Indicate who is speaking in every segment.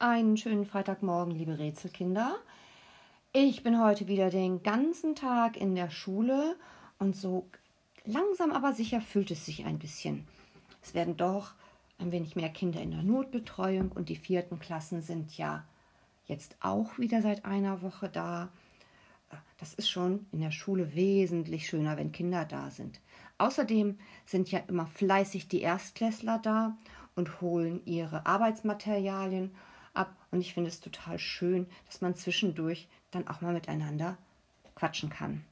Speaker 1: Einen schönen Freitagmorgen, liebe Rätselkinder. Ich bin heute wieder den ganzen Tag in der Schule und so langsam aber sicher fühlt es sich ein bisschen. Es werden doch ein wenig mehr Kinder in der Notbetreuung und die vierten Klassen sind ja jetzt auch wieder seit einer Woche da. Das ist schon in der Schule wesentlich schöner, wenn Kinder da sind. Außerdem sind ja immer fleißig die Erstklässler da und holen ihre Arbeitsmaterialien ab. Und ich finde es total schön, dass man zwischendurch dann auch mal miteinander quatschen kann.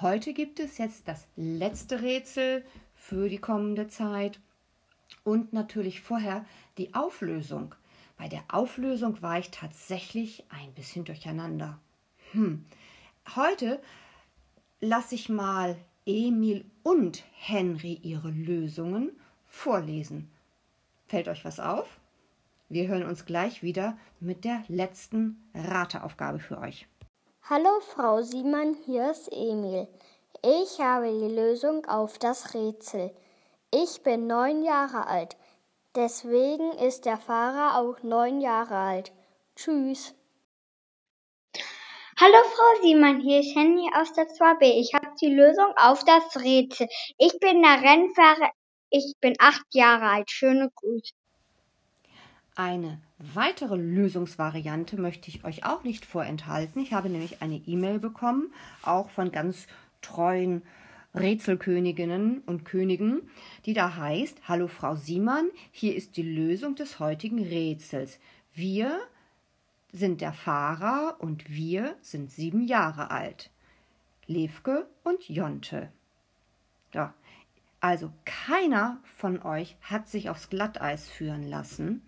Speaker 1: Heute gibt es jetzt das letzte Rätsel für die kommende Zeit und natürlich vorher die Auflösung. Bei der Auflösung war ich tatsächlich ein bisschen durcheinander. Hm. Heute lasse ich mal Emil und Henry ihre Lösungen vorlesen. Fällt euch was auf? Wir hören uns gleich wieder mit der letzten Rateaufgabe für euch.
Speaker 2: Hallo Frau Siemann, hier ist Emil. Ich habe die Lösung auf das Rätsel. Ich bin neun Jahre alt. Deswegen ist der Fahrer auch neun Jahre alt. Tschüss.
Speaker 3: Hallo Frau Siemann, hier ist Henny aus der 2b. Ich habe die Lösung auf das Rätsel. Ich bin der Rennfahrer. Ich bin acht Jahre alt. Schöne Grüße.
Speaker 1: Eine weitere Lösungsvariante möchte ich euch auch nicht vorenthalten. Ich habe nämlich eine E-Mail bekommen, auch von ganz treuen Rätselköniginnen und Königen, die da heißt, Hallo Frau Siemann, hier ist die Lösung des heutigen Rätsels. Wir sind der Fahrer und wir sind sieben Jahre alt. Levke und Jonte. Ja, also keiner von euch hat sich aufs Glatteis führen lassen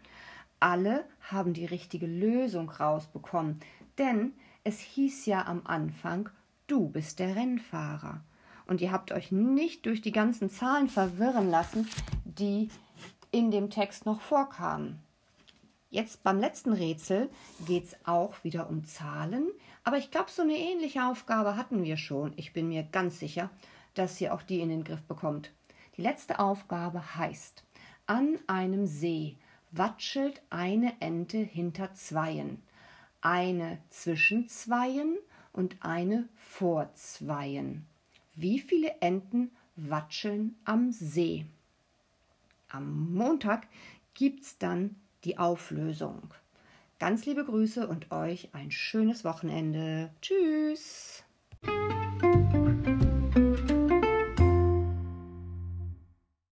Speaker 1: alle haben die richtige Lösung rausbekommen, denn es hieß ja am Anfang, du bist der Rennfahrer. Und ihr habt euch nicht durch die ganzen Zahlen verwirren lassen, die in dem Text noch vorkamen. Jetzt beim letzten Rätsel geht es auch wieder um Zahlen, aber ich glaube, so eine ähnliche Aufgabe hatten wir schon. Ich bin mir ganz sicher, dass ihr auch die in den Griff bekommt. Die letzte Aufgabe heißt, an einem See watschelt eine Ente hinter Zweien, eine zwischen Zweien und eine vor Zweien. Wie viele Enten watscheln am See? Am Montag gibt's dann die Auflösung. Ganz liebe Grüße und euch ein schönes Wochenende. Tschüss.